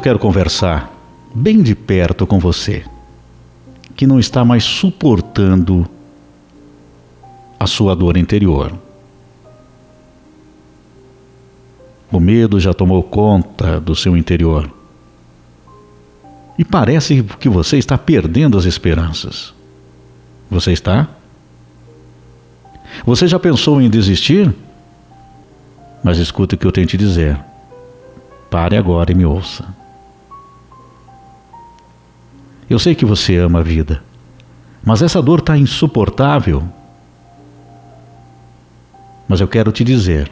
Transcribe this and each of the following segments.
eu quero conversar bem de perto com você, que não está mais suportando a sua dor interior. O medo já tomou conta do seu interior. E parece que você está perdendo as esperanças. Você está? Você já pensou em desistir? Mas escuta o que eu tenho te dizer. Pare agora e me ouça. Eu sei que você ama a vida, mas essa dor está insuportável. Mas eu quero te dizer,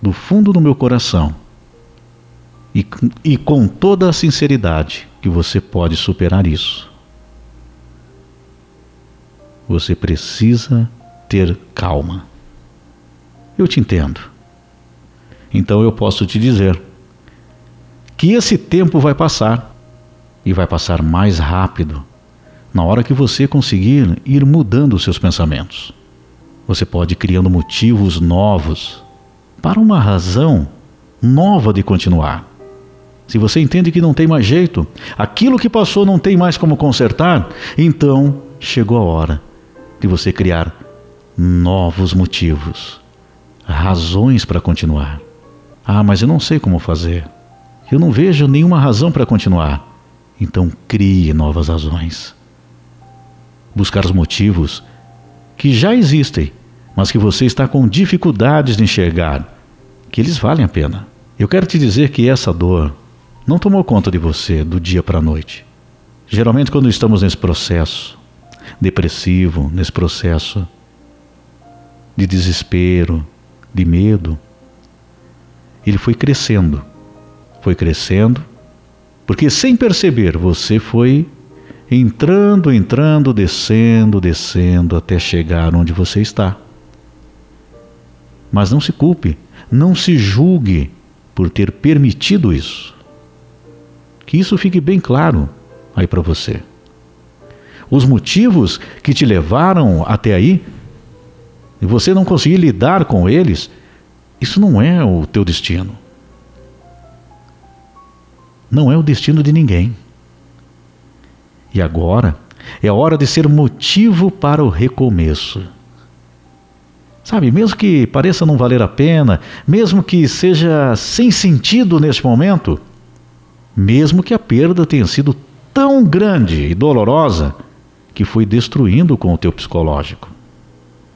do fundo do meu coração, e, e com toda a sinceridade, que você pode superar isso. Você precisa ter calma. Eu te entendo. Então eu posso te dizer que esse tempo vai passar e vai passar mais rápido na hora que você conseguir ir mudando os seus pensamentos. Você pode ir criando motivos novos para uma razão nova de continuar. Se você entende que não tem mais jeito, aquilo que passou não tem mais como consertar, então chegou a hora de você criar novos motivos, razões para continuar. Ah, mas eu não sei como fazer. Eu não vejo nenhuma razão para continuar. Então crie novas razões. Buscar os motivos que já existem, mas que você está com dificuldades de enxergar, que eles valem a pena. Eu quero te dizer que essa dor não tomou conta de você do dia para a noite. Geralmente, quando estamos nesse processo depressivo, nesse processo de desespero, de medo, ele foi crescendo, foi crescendo, porque sem perceber você foi entrando, entrando, descendo, descendo até chegar onde você está. Mas não se culpe, não se julgue por ter permitido isso. Que isso fique bem claro aí para você. Os motivos que te levaram até aí, e você não conseguir lidar com eles, isso não é o teu destino. Não é o destino de ninguém. E agora é hora de ser motivo para o recomeço. Sabe, mesmo que pareça não valer a pena, mesmo que seja sem sentido neste momento, mesmo que a perda tenha sido tão grande e dolorosa que foi destruindo com o teu psicológico.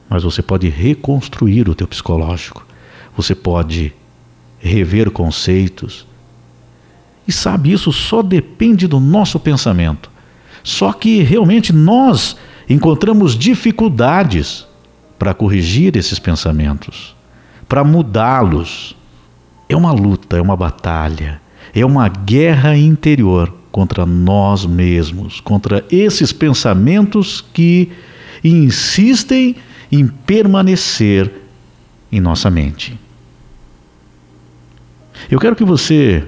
Mas você pode reconstruir o teu psicológico. Você pode rever conceitos. E sabe, isso só depende do nosso pensamento. Só que realmente nós encontramos dificuldades para corrigir esses pensamentos, para mudá-los. É uma luta, é uma batalha, é uma guerra interior contra nós mesmos, contra esses pensamentos que insistem em permanecer em nossa mente. Eu quero que você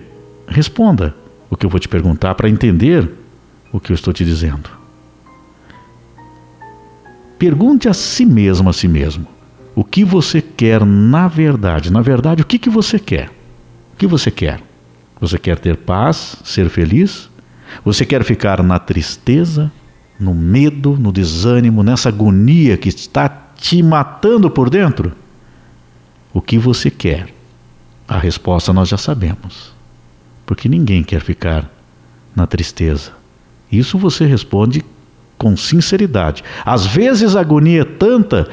responda o que eu vou te perguntar para entender o que eu estou te dizendo. Pergunte a si mesmo, a si mesmo, o que você quer na verdade. Na verdade, o que, que você quer? O que você quer? Você quer ter paz, ser feliz? Você quer ficar na tristeza, no medo, no desânimo, nessa agonia que está te matando por dentro? O que você quer? A resposta nós já sabemos. Porque ninguém quer ficar na tristeza. Isso você responde com sinceridade. Às vezes a agonia é tanta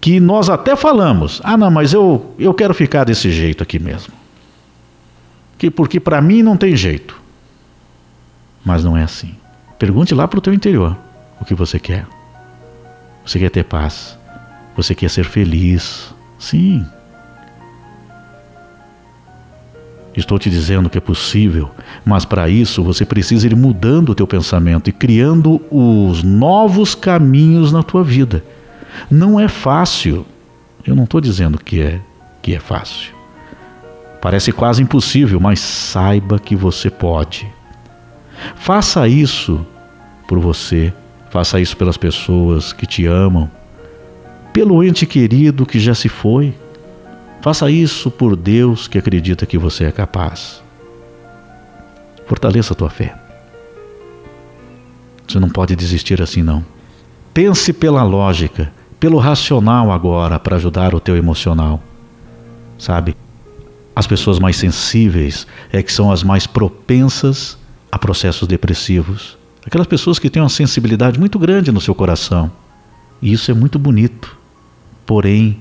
que nós até falamos: ah, não, mas eu, eu quero ficar desse jeito aqui mesmo. Que, porque para mim não tem jeito. Mas não é assim. Pergunte lá para o teu interior o que você quer. Você quer ter paz. Você quer ser feliz. Sim. Estou te dizendo que é possível, mas para isso você precisa ir mudando o teu pensamento e criando os novos caminhos na tua vida. Não é fácil. Eu não estou dizendo que é que é fácil. Parece quase impossível, mas saiba que você pode. Faça isso por você, faça isso pelas pessoas que te amam, pelo ente querido que já se foi. Faça isso por Deus que acredita que você é capaz. Fortaleça a tua fé. Você não pode desistir assim não. Pense pela lógica, pelo racional agora para ajudar o teu emocional. Sabe? As pessoas mais sensíveis é que são as mais propensas a processos depressivos. Aquelas pessoas que têm uma sensibilidade muito grande no seu coração. E isso é muito bonito. Porém,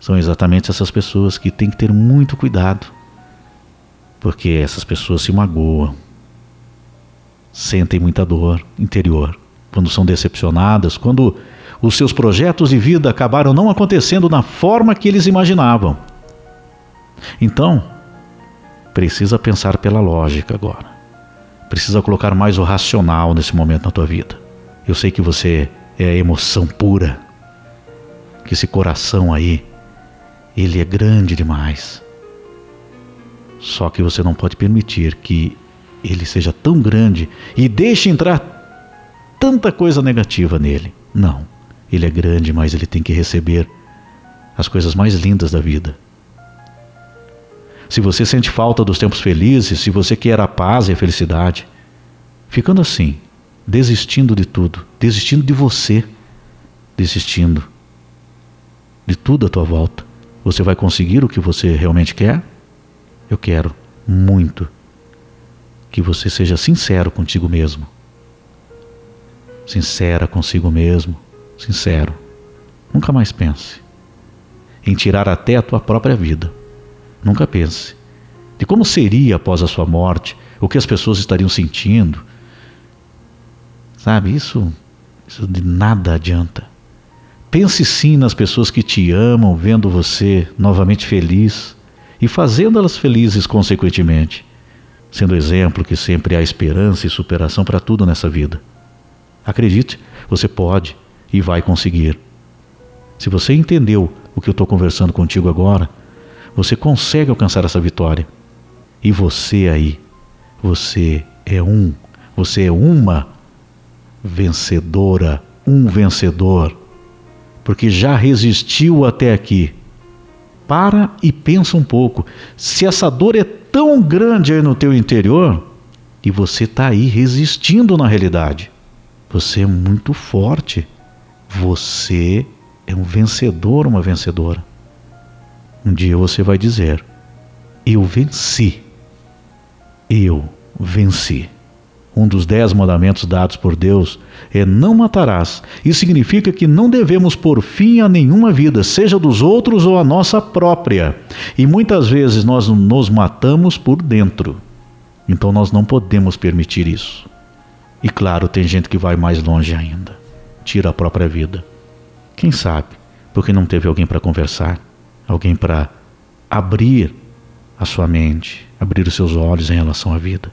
são exatamente essas pessoas que têm que ter muito cuidado. Porque essas pessoas se magoam, sentem muita dor interior quando são decepcionadas, quando os seus projetos de vida acabaram não acontecendo na forma que eles imaginavam. Então, precisa pensar pela lógica agora. Precisa colocar mais o racional nesse momento na tua vida. Eu sei que você é a emoção pura, que esse coração aí, ele é grande demais. Só que você não pode permitir que ele seja tão grande e deixe entrar tanta coisa negativa nele. Não. Ele é grande, mas ele tem que receber as coisas mais lindas da vida. Se você sente falta dos tempos felizes, se você quer a paz e a felicidade, ficando assim, desistindo de tudo, desistindo de você, desistindo de tudo à tua volta, você vai conseguir o que você realmente quer? Eu quero muito que você seja sincero contigo mesmo. Sincera consigo mesmo, sincero. Nunca mais pense em tirar até a tua própria vida. Nunca pense de como seria após a sua morte, o que as pessoas estariam sentindo. Sabe, isso, isso de nada adianta. Pense sim nas pessoas que te amam, vendo você novamente feliz e fazendo-las felizes consequentemente, sendo exemplo que sempre há esperança e superação para tudo nessa vida. Acredite, você pode e vai conseguir. Se você entendeu o que eu estou conversando contigo agora, você consegue alcançar essa vitória. E você aí, você é um, você é uma vencedora, um vencedor, porque já resistiu até aqui. Para e pensa um pouco. Se essa dor é tão grande aí no teu interior, e você está aí resistindo na realidade, você é muito forte. Você é um vencedor, uma vencedora. Um dia você vai dizer: Eu venci. Eu venci. Um dos dez mandamentos dados por Deus é não matarás. Isso significa que não devemos pôr fim a nenhuma vida, seja dos outros ou a nossa própria. E muitas vezes nós nos matamos por dentro. Então nós não podemos permitir isso. E claro, tem gente que vai mais longe ainda. Tira a própria vida. Quem sabe? Porque não teve alguém para conversar alguém para abrir a sua mente, abrir os seus olhos em relação à vida.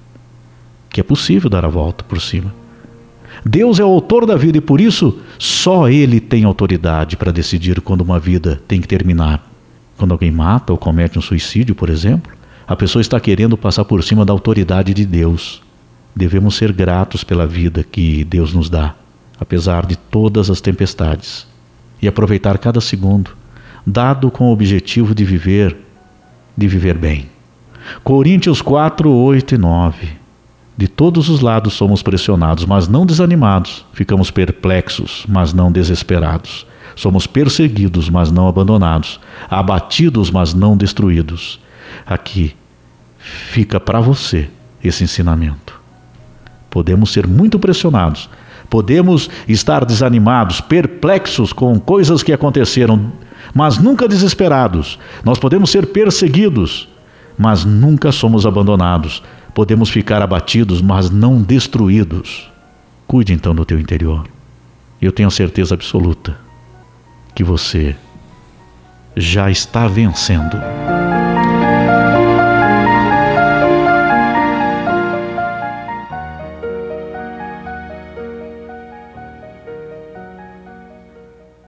Que é possível dar a volta por cima. Deus é o autor da vida e por isso só Ele tem autoridade para decidir quando uma vida tem que terminar. Quando alguém mata ou comete um suicídio, por exemplo, a pessoa está querendo passar por cima da autoridade de Deus. Devemos ser gratos pela vida que Deus nos dá, apesar de todas as tempestades, e aproveitar cada segundo dado com o objetivo de viver, de viver bem. Coríntios 4, 8 e 9. De todos os lados somos pressionados, mas não desanimados. Ficamos perplexos, mas não desesperados. Somos perseguidos, mas não abandonados. Abatidos, mas não destruídos. Aqui fica para você esse ensinamento. Podemos ser muito pressionados, podemos estar desanimados, perplexos com coisas que aconteceram mas nunca desesperados. Nós podemos ser perseguidos, mas nunca somos abandonados. Podemos ficar abatidos, mas não destruídos. Cuide então do teu interior. Eu tenho certeza absoluta que você já está vencendo.